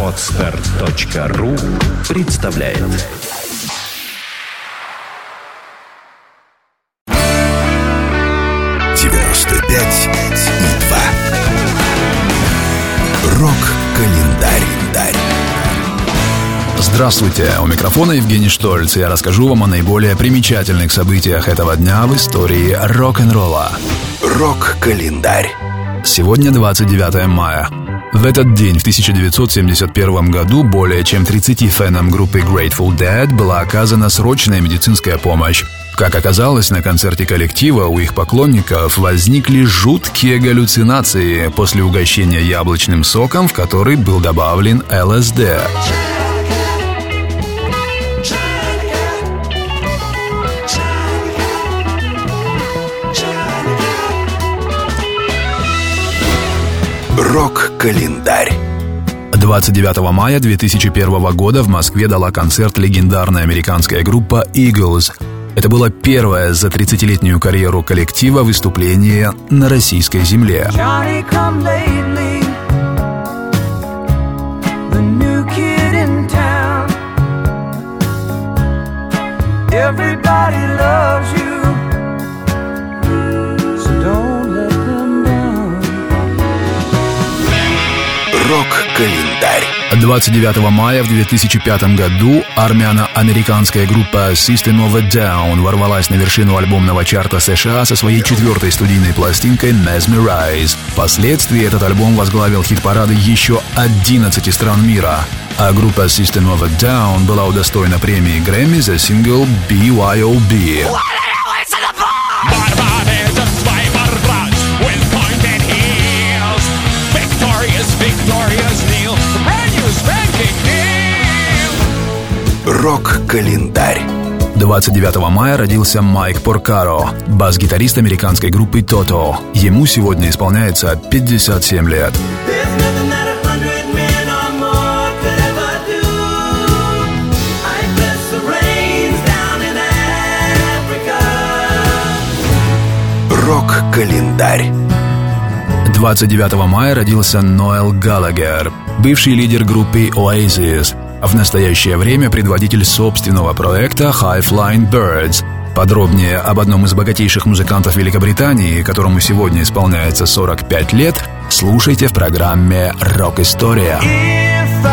Отстар.ру представляет девяносто пять и два. Рок-календарь. Здравствуйте, у микрофона Евгений Штольц, я расскажу вам о наиболее примечательных событиях этого дня в истории рок-н-ролла. Рок-календарь. Сегодня 29 мая. В этот день, в 1971 году, более чем 30 фенам группы Grateful Dead была оказана срочная медицинская помощь. Как оказалось, на концерте коллектива у их поклонников возникли жуткие галлюцинации после угощения яблочным соком, в который был добавлен ЛСД. Рок-календарь. 29 мая 2001 года в Москве дала концерт легендарная американская группа Eagles. Это было первое за 30-летнюю карьеру коллектива выступление на российской земле. Everybody loves you, Рок-календарь. 29 мая в 2005 году армяно-американская группа System of a Down ворвалась на вершину альбомного чарта США со своей четвертой студийной пластинкой Mesmerize. Впоследствии этот альбом возглавил хит-парады еще 11 стран мира. А группа System of a Down была удостоена премии Грэмми за сингл BYOB. Рок-календарь. 29 мая родился Майк Поркаро, бас-гитарист американской группы Toto. Ему сегодня исполняется 57 лет. Рок-календарь. 29 мая родился Ноэл Галагер, бывший лидер группы Oasis, в настоящее время предводитель собственного проекта High Flying Birds. Подробнее об одном из богатейших музыкантов Великобритании, которому сегодня исполняется 45 лет, слушайте в программе «Рок-история». If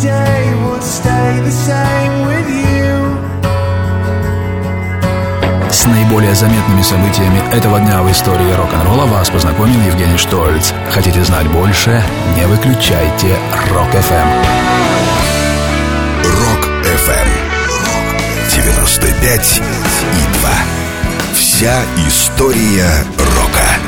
day would stay the same with you. С наиболее заметными событиями этого дня в истории рок-н-ролла вас познакомил Евгений Штольц. Хотите знать больше? Не выключайте Рок-ФМ. Рок-ФМ. 95 и 2. Вся история рока.